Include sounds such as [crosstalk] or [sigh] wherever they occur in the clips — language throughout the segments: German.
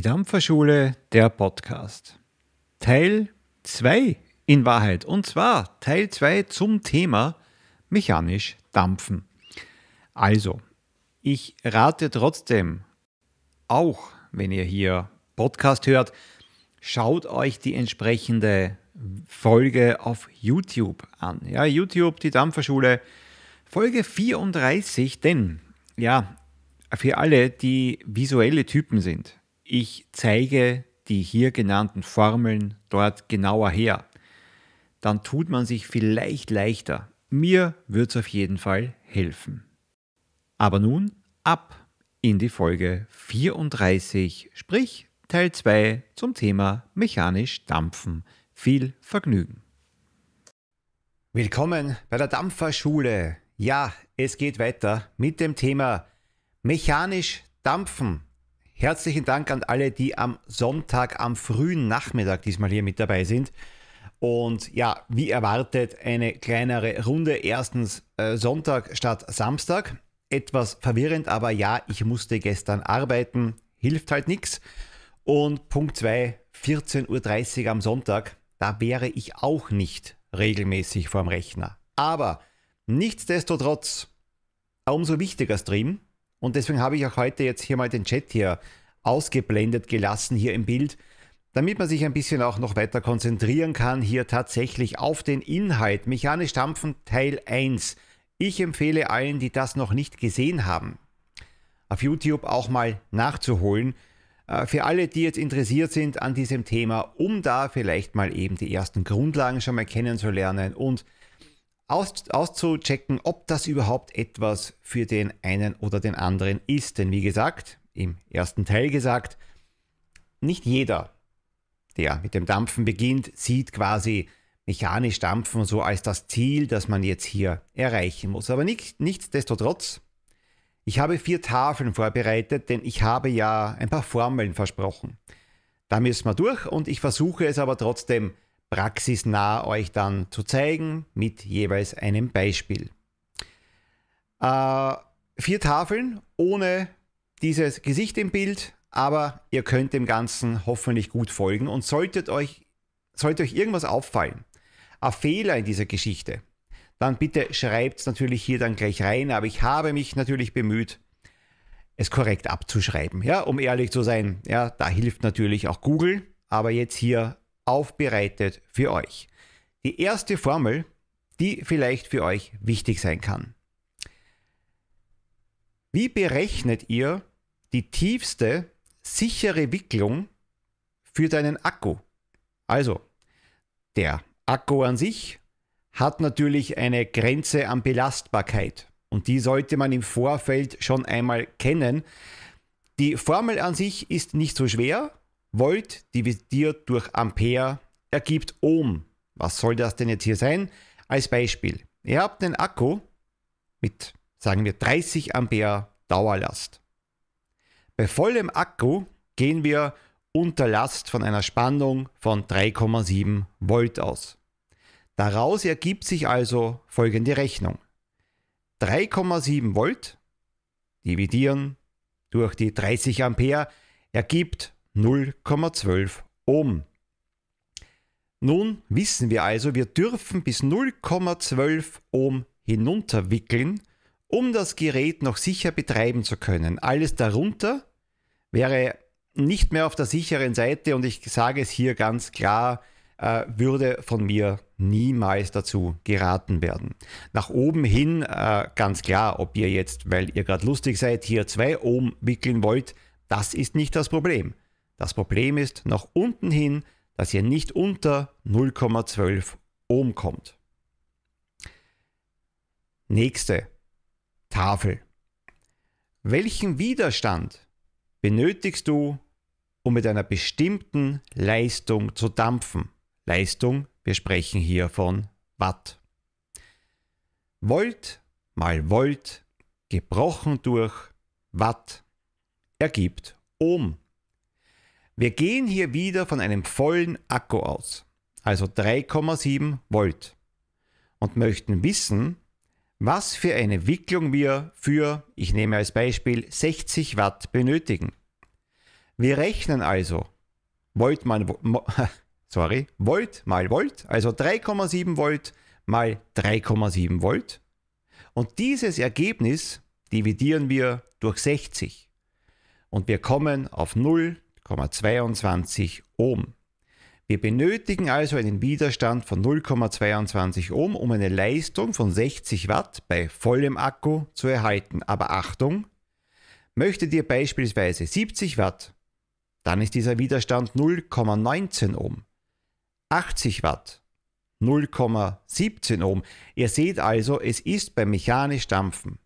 Die Dampferschule, der Podcast. Teil 2 in Wahrheit. Und zwar Teil 2 zum Thema mechanisch dampfen. Also, ich rate trotzdem, auch wenn ihr hier Podcast hört, schaut euch die entsprechende Folge auf YouTube an. Ja, YouTube, die Dampferschule, Folge 34, denn ja, für alle, die visuelle Typen sind, ich zeige die hier genannten Formeln dort genauer her. Dann tut man sich vielleicht leichter. Mir wird es auf jeden Fall helfen. Aber nun ab in die Folge 34, sprich Teil 2 zum Thema mechanisch dampfen. Viel Vergnügen. Willkommen bei der Dampferschule. Ja, es geht weiter mit dem Thema mechanisch dampfen. Herzlichen Dank an alle, die am Sonntag, am frühen Nachmittag diesmal hier mit dabei sind. Und ja, wie erwartet, eine kleinere Runde. Erstens äh, Sonntag statt Samstag. Etwas verwirrend, aber ja, ich musste gestern arbeiten. Hilft halt nichts. Und Punkt 2, 14.30 Uhr am Sonntag. Da wäre ich auch nicht regelmäßig vorm Rechner. Aber nichtsdestotrotz, umso wichtiger Stream. Und deswegen habe ich auch heute jetzt hier mal den Chat hier ausgeblendet gelassen, hier im Bild, damit man sich ein bisschen auch noch weiter konzentrieren kann, hier tatsächlich auf den Inhalt. Mechanisch Dampfen Teil 1. Ich empfehle allen, die das noch nicht gesehen haben, auf YouTube auch mal nachzuholen. Äh, für alle, die jetzt interessiert sind an diesem Thema, um da vielleicht mal eben die ersten Grundlagen schon mal kennenzulernen und aus, auszuchecken, ob das überhaupt etwas für den einen oder den anderen ist. Denn wie gesagt, im ersten Teil gesagt, nicht jeder, der mit dem Dampfen beginnt, sieht quasi mechanisch Dampfen so als das Ziel, das man jetzt hier erreichen muss. Aber nicht, nichtsdestotrotz, ich habe vier Tafeln vorbereitet, denn ich habe ja ein paar Formeln versprochen. Da müssen wir durch und ich versuche es aber trotzdem praxisnah euch dann zu zeigen mit jeweils einem Beispiel. Äh, vier Tafeln ohne dieses Gesicht im Bild, aber ihr könnt dem Ganzen hoffentlich gut folgen und solltet euch, sollte euch irgendwas auffallen, ein Fehler in dieser Geschichte, dann bitte schreibt es natürlich hier dann gleich rein, aber ich habe mich natürlich bemüht, es korrekt abzuschreiben, ja, um ehrlich zu sein. Ja, da hilft natürlich auch Google, aber jetzt hier aufbereitet für euch. Die erste Formel, die vielleicht für euch wichtig sein kann. Wie berechnet ihr die tiefste sichere Wicklung für deinen Akku? Also, der Akku an sich hat natürlich eine Grenze an Belastbarkeit und die sollte man im Vorfeld schon einmal kennen. Die Formel an sich ist nicht so schwer, Volt dividiert durch Ampere ergibt Ohm. Was soll das denn jetzt hier sein? Als Beispiel. Ihr habt einen Akku mit, sagen wir, 30 Ampere Dauerlast. Bei vollem Akku gehen wir unter Last von einer Spannung von 3,7 Volt aus. Daraus ergibt sich also folgende Rechnung. 3,7 Volt dividieren durch die 30 Ampere ergibt 0,12 Ohm. Nun wissen wir also, wir dürfen bis 0,12 Ohm hinunterwickeln, um das Gerät noch sicher betreiben zu können. Alles darunter wäre nicht mehr auf der sicheren Seite und ich sage es hier ganz klar, äh, würde von mir niemals dazu geraten werden. Nach oben hin äh, ganz klar, ob ihr jetzt, weil ihr gerade lustig seid, hier 2 Ohm wickeln wollt, das ist nicht das Problem. Das Problem ist nach unten hin, dass ihr nicht unter 0,12 Ohm kommt. Nächste Tafel. Welchen Widerstand benötigst du, um mit einer bestimmten Leistung zu dampfen? Leistung, wir sprechen hier von Watt. Volt mal Volt gebrochen durch Watt ergibt Ohm. Wir gehen hier wieder von einem vollen Akku aus, also 3,7 Volt, und möchten wissen, was für eine Wicklung wir für, ich nehme als Beispiel, 60 Watt benötigen. Wir rechnen also Volt mal, [laughs] sorry, Volt mal Volt, also 3,7 Volt mal 3,7 Volt. Und dieses Ergebnis dividieren wir durch 60. Und wir kommen auf 0,22 Ohm. Wir benötigen also einen Widerstand von 0,22 Ohm, um eine Leistung von 60 Watt bei vollem Akku zu erhalten. Aber Achtung, möchtet ihr beispielsweise 70 Watt, dann ist dieser Widerstand 0,19 Ohm. 80 Watt, 0,17 Ohm. Ihr seht also, es ist beim mechanisch Dampfen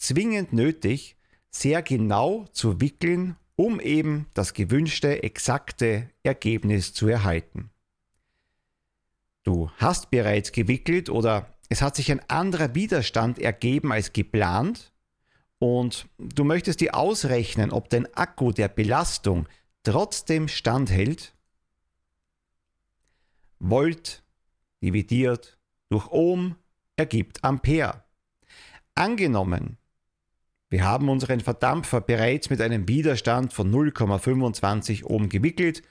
zwingend nötig, sehr genau zu wickeln um eben das gewünschte exakte Ergebnis zu erhalten. Du hast bereits gewickelt oder es hat sich ein anderer Widerstand ergeben als geplant und du möchtest dir ausrechnen, ob dein Akku der Belastung trotzdem standhält. Volt dividiert durch Ohm ergibt Ampere. Angenommen, wir haben unseren Verdampfer bereits mit einem Widerstand von 0,25 Ohm gewickelt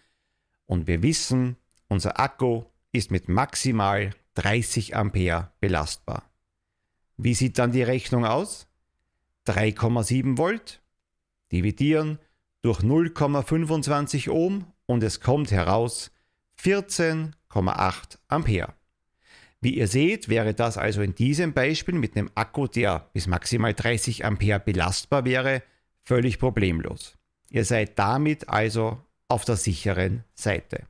und wir wissen, unser Akku ist mit maximal 30 Ampere belastbar. Wie sieht dann die Rechnung aus? 3,7 Volt dividieren durch 0,25 Ohm und es kommt heraus 14,8 Ampere. Wie ihr seht, wäre das also in diesem Beispiel mit einem Akku, der bis maximal 30 Ampere belastbar wäre, völlig problemlos. Ihr seid damit also auf der sicheren Seite.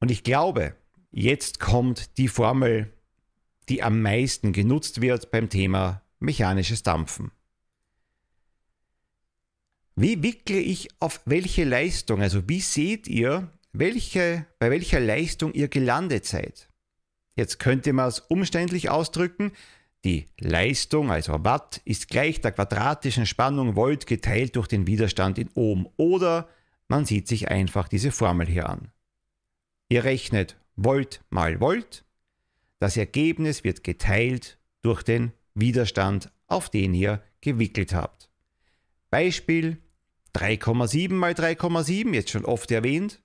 Und ich glaube, jetzt kommt die Formel, die am meisten genutzt wird beim Thema mechanisches Dampfen. Wie wickle ich auf welche Leistung? Also wie seht ihr, welche, bei welcher Leistung ihr gelandet seid. Jetzt könnte man es umständlich ausdrücken. Die Leistung, also Watt, ist gleich der quadratischen Spannung Volt geteilt durch den Widerstand in Ohm. Oder man sieht sich einfach diese Formel hier an. Ihr rechnet Volt mal Volt. Das Ergebnis wird geteilt durch den Widerstand, auf den ihr gewickelt habt. Beispiel 3,7 mal 3,7, jetzt schon oft erwähnt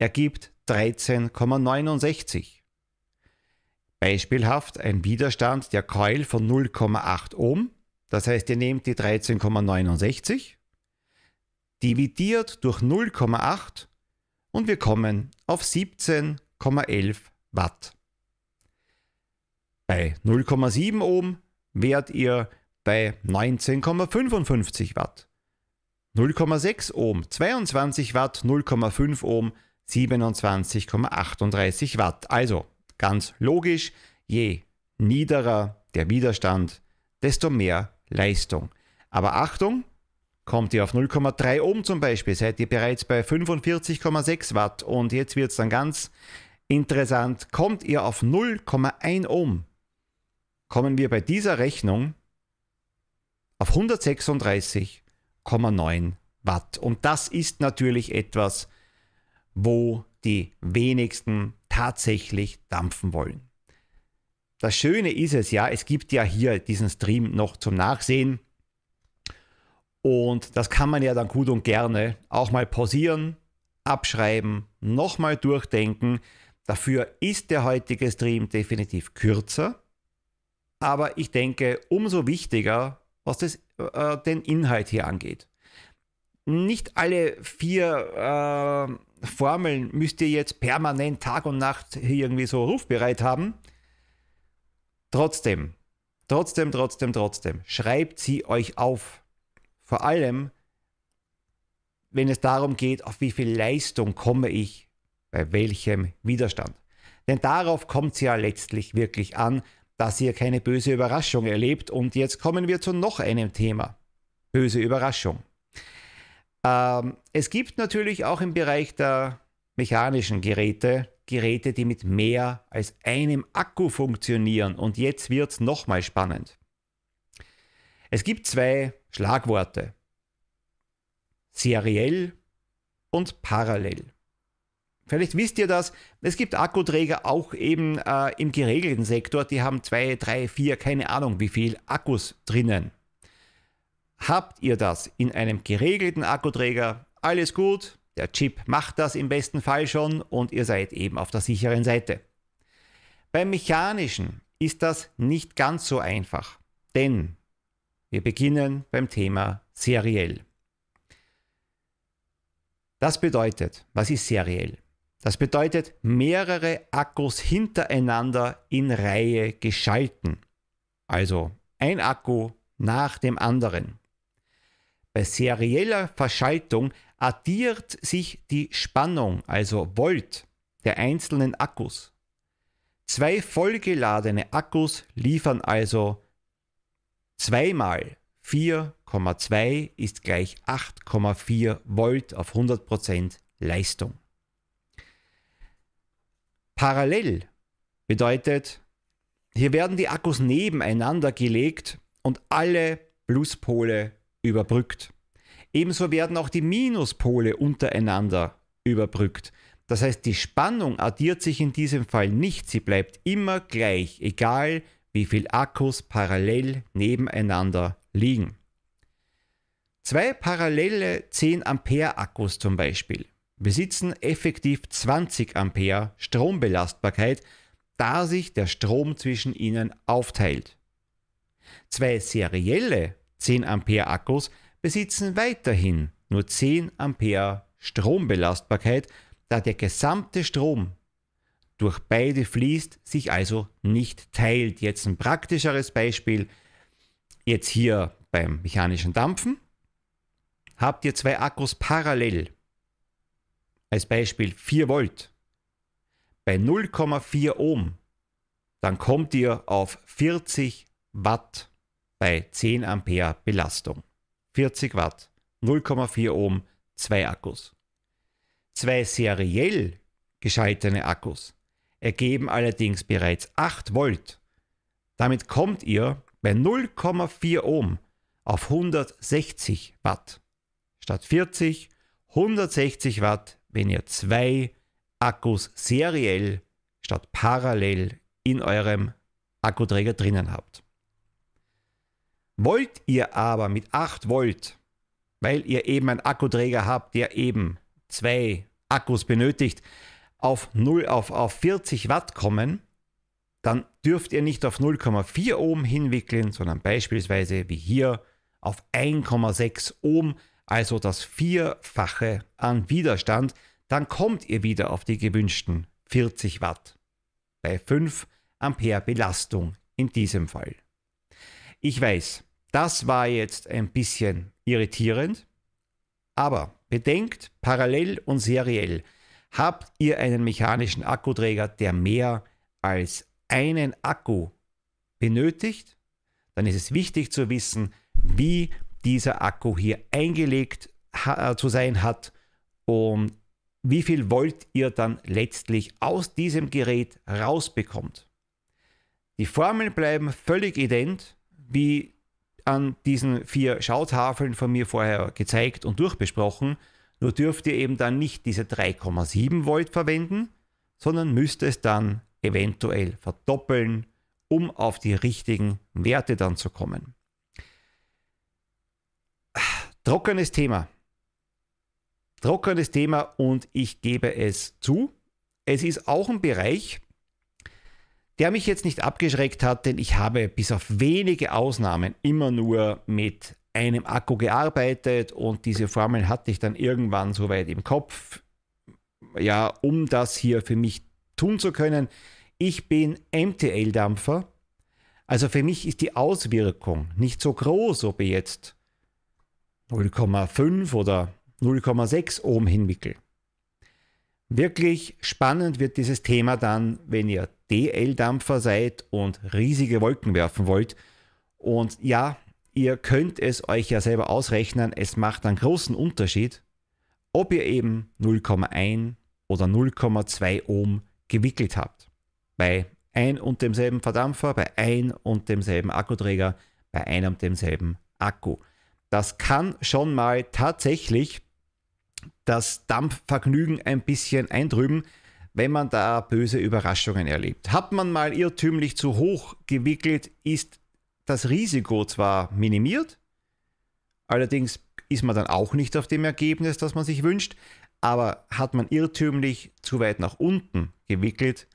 ergibt 13,69. Beispielhaft ein Widerstand der Coil von 0,8 Ohm, das heißt ihr nehmt die 13,69, dividiert durch 0,8 und wir kommen auf 17,11 Watt. Bei 0,7 Ohm wärt ihr bei 19,55 Watt. 0,6 Ohm 22 Watt, 0,5 Ohm 27,38 Watt. Also ganz logisch, je niederer der Widerstand, desto mehr Leistung. Aber Achtung, kommt ihr auf 0,3 Ohm zum Beispiel, seid ihr bereits bei 45,6 Watt und jetzt wird es dann ganz interessant, kommt ihr auf 0,1 Ohm, kommen wir bei dieser Rechnung auf 136,9 Watt. Und das ist natürlich etwas, wo die wenigsten tatsächlich dampfen wollen. Das Schöne ist es ja, es gibt ja hier diesen Stream noch zum Nachsehen. Und das kann man ja dann gut und gerne auch mal pausieren, abschreiben, nochmal durchdenken. Dafür ist der heutige Stream definitiv kürzer. Aber ich denke, umso wichtiger, was das, äh, den Inhalt hier angeht. Nicht alle vier äh, Formeln müsst ihr jetzt permanent Tag und Nacht irgendwie so rufbereit haben. Trotzdem, trotzdem, trotzdem, trotzdem, schreibt sie euch auf. Vor allem, wenn es darum geht, auf wie viel Leistung komme ich bei welchem Widerstand. Denn darauf kommt es ja letztlich wirklich an, dass ihr keine böse Überraschung erlebt. Und jetzt kommen wir zu noch einem Thema. Böse Überraschung. Ähm, es gibt natürlich auch im Bereich der mechanischen Geräte Geräte, die mit mehr als einem Akku funktionieren. Und jetzt wird es nochmal spannend. Es gibt zwei Schlagworte. Seriell und parallel. Vielleicht wisst ihr das, es gibt Akkuträger auch eben äh, im geregelten Sektor, die haben zwei, drei, vier, keine Ahnung wie viel Akkus drinnen Habt ihr das in einem geregelten Akkuträger, alles gut, der Chip macht das im besten Fall schon und ihr seid eben auf der sicheren Seite. Beim mechanischen ist das nicht ganz so einfach, denn wir beginnen beim Thema seriell. Das bedeutet, was ist seriell? Das bedeutet mehrere Akkus hintereinander in Reihe geschalten. Also ein Akku nach dem anderen. Bei serieller Verschaltung addiert sich die Spannung, also Volt, der einzelnen Akkus. Zwei vollgeladene Akkus liefern also 2 mal 4,2 ist gleich 8,4 Volt auf 100% Leistung. Parallel bedeutet, hier werden die Akkus nebeneinander gelegt und alle Pluspole überbrückt. Ebenso werden auch die Minuspole untereinander überbrückt. Das heißt, die Spannung addiert sich in diesem Fall nicht, sie bleibt immer gleich, egal wie viele Akkus parallel nebeneinander liegen. Zwei parallele 10 Ampere Akkus zum Beispiel besitzen effektiv 20 Ampere Strombelastbarkeit, da sich der Strom zwischen ihnen aufteilt. Zwei serielle 10 Ampere Akkus besitzen weiterhin nur 10 Ampere Strombelastbarkeit, da der gesamte Strom durch beide fließt, sich also nicht teilt. Jetzt ein praktischeres Beispiel. Jetzt hier beim mechanischen Dampfen habt ihr zwei Akkus parallel. Als Beispiel 4 Volt. Bei 0,4 Ohm, dann kommt ihr auf 40 Watt bei 10 Ampere Belastung. 40 Watt, 0,4 Ohm, zwei Akkus. Zwei seriell geschaltene Akkus ergeben allerdings bereits 8 Volt. Damit kommt ihr bei 0,4 Ohm auf 160 Watt. Statt 40 160 Watt, wenn ihr zwei Akkus seriell statt parallel in eurem Akkuträger drinnen habt. Wollt ihr aber mit 8 Volt, weil ihr eben einen Akkuträger habt, der eben zwei Akkus benötigt, auf 0 auf, auf 40 Watt kommen, dann dürft ihr nicht auf 0,4 Ohm hinwickeln, sondern beispielsweise wie hier auf 1,6 Ohm, also das Vierfache an Widerstand, dann kommt ihr wieder auf die gewünschten 40 Watt. Bei 5 Ampere Belastung in diesem Fall. Ich weiß, das war jetzt ein bisschen irritierend, aber bedenkt parallel und seriell Habt ihr einen mechanischen Akkuträger, der mehr als einen Akku benötigt, dann ist es wichtig zu wissen, wie dieser Akku hier eingelegt äh, zu sein hat und wie viel Volt ihr dann letztlich aus diesem Gerät rausbekommt. Die Formeln bleiben völlig ident, wie an diesen vier Schautafeln von mir vorher gezeigt und durchbesprochen. Nur dürft ihr eben dann nicht diese 3,7 Volt verwenden, sondern müsst es dann eventuell verdoppeln, um auf die richtigen Werte dann zu kommen. Trockenes Thema. Trockenes Thema und ich gebe es zu. Es ist auch ein Bereich, der mich jetzt nicht abgeschreckt hat, denn ich habe bis auf wenige Ausnahmen immer nur mit einem Akku gearbeitet und diese Formel hatte ich dann irgendwann soweit im Kopf, ja, um das hier für mich tun zu können. Ich bin MTL-Dampfer, also für mich ist die Auswirkung nicht so groß, ob ich jetzt 0,5 oder 0,6 Ohm hinwickel. Wirklich spannend wird dieses Thema dann, wenn ihr DL-Dampfer seid und riesige Wolken werfen wollt. Und ja, Ihr könnt es euch ja selber ausrechnen, es macht einen großen Unterschied, ob ihr eben 0,1 oder 0,2 Ohm gewickelt habt. Bei ein und demselben Verdampfer, bei ein und demselben Akkuträger, bei einem und demselben Akku. Das kann schon mal tatsächlich das Dampfvergnügen ein bisschen eindrüben, wenn man da böse Überraschungen erlebt. Hat man mal irrtümlich zu hoch gewickelt, ist das Risiko zwar minimiert, Allerdings ist man dann auch nicht auf dem Ergebnis, das man sich wünscht. Aber hat man irrtümlich zu weit nach unten gewickelt,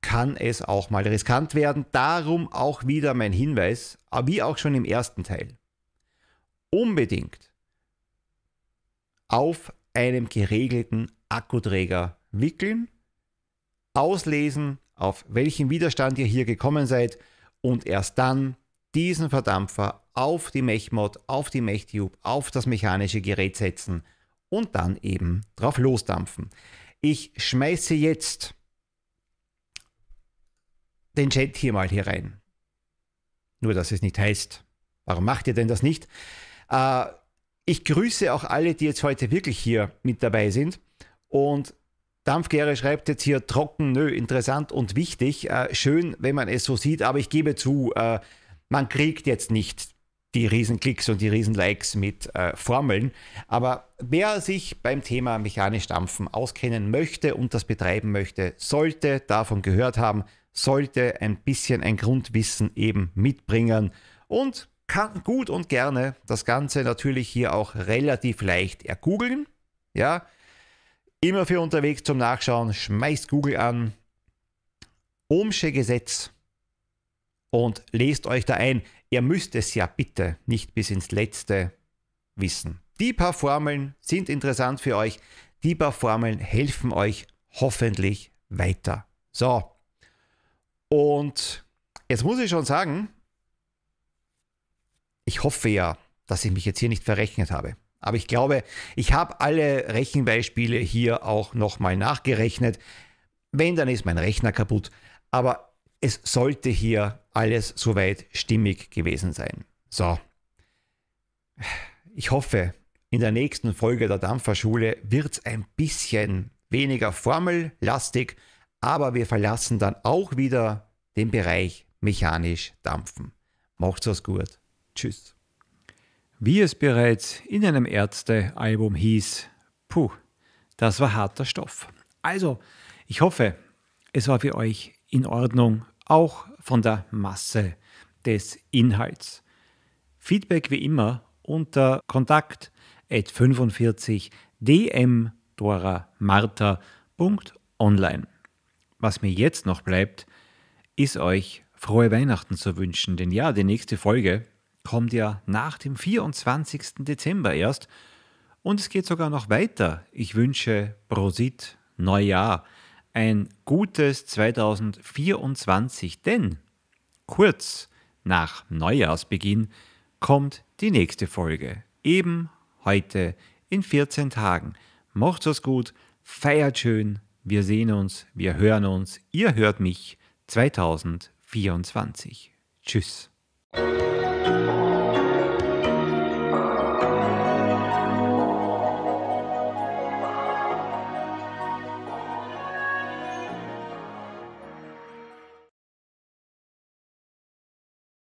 kann es auch mal riskant werden. Darum auch wieder mein Hinweis, wie auch schon im ersten Teil. Unbedingt auf einem geregelten Akkuträger wickeln, auslesen, auf welchen Widerstand ihr hier gekommen seid und erst dann diesen Verdampfer auf die Mechmod, auf die Mechtube, auf das mechanische Gerät setzen und dann eben drauf losdampfen. Ich schmeiße jetzt den Chat hier mal hier rein. Nur, dass es nicht heißt, warum macht ihr denn das nicht? Äh, ich grüße auch alle, die jetzt heute wirklich hier mit dabei sind. Und Dampfgäre schreibt jetzt hier trocken, nö, interessant und wichtig. Äh, schön, wenn man es so sieht, aber ich gebe zu, äh, man kriegt jetzt nicht die Riesenklicks und die Riesenlikes mit äh, Formeln. Aber wer sich beim Thema mechanisch Dampfen auskennen möchte und das betreiben möchte, sollte davon gehört haben, sollte ein bisschen ein Grundwissen eben mitbringen und kann gut und gerne das Ganze natürlich hier auch relativ leicht ergoogeln. Ja, immer für unterwegs zum Nachschauen, schmeißt Google an, Ohmsche Gesetz und lest euch da ein. Ihr müsst es ja bitte nicht bis ins Letzte wissen. Die paar Formeln sind interessant für euch. Die paar Formeln helfen euch hoffentlich weiter. So. Und jetzt muss ich schon sagen, ich hoffe ja, dass ich mich jetzt hier nicht verrechnet habe. Aber ich glaube, ich habe alle Rechenbeispiele hier auch nochmal nachgerechnet. Wenn, dann ist mein Rechner kaputt. Aber es sollte hier alles soweit stimmig gewesen sein. So. Ich hoffe, in der nächsten Folge der Dampferschule wird es ein bisschen weniger formellastig, aber wir verlassen dann auch wieder den Bereich mechanisch dampfen. Macht's was gut. Tschüss. Wie es bereits in einem Ärzte-Album hieß, puh, das war harter Stoff. Also, ich hoffe, es war für euch in Ordnung, auch von der Masse des Inhalts. Feedback wie immer unter kontakt 45 dmdoramarta.online. Was mir jetzt noch bleibt, ist euch frohe Weihnachten zu wünschen, denn ja, die nächste Folge kommt ja nach dem 24. Dezember erst. Und es geht sogar noch weiter. Ich wünsche Prosit, Neujahr, ein gutes 2024, denn kurz nach Neujahrsbeginn kommt die nächste Folge. Eben heute in 14 Tagen. Macht's es gut, feiert schön, wir sehen uns, wir hören uns, ihr hört mich 2024. Tschüss. Thank you.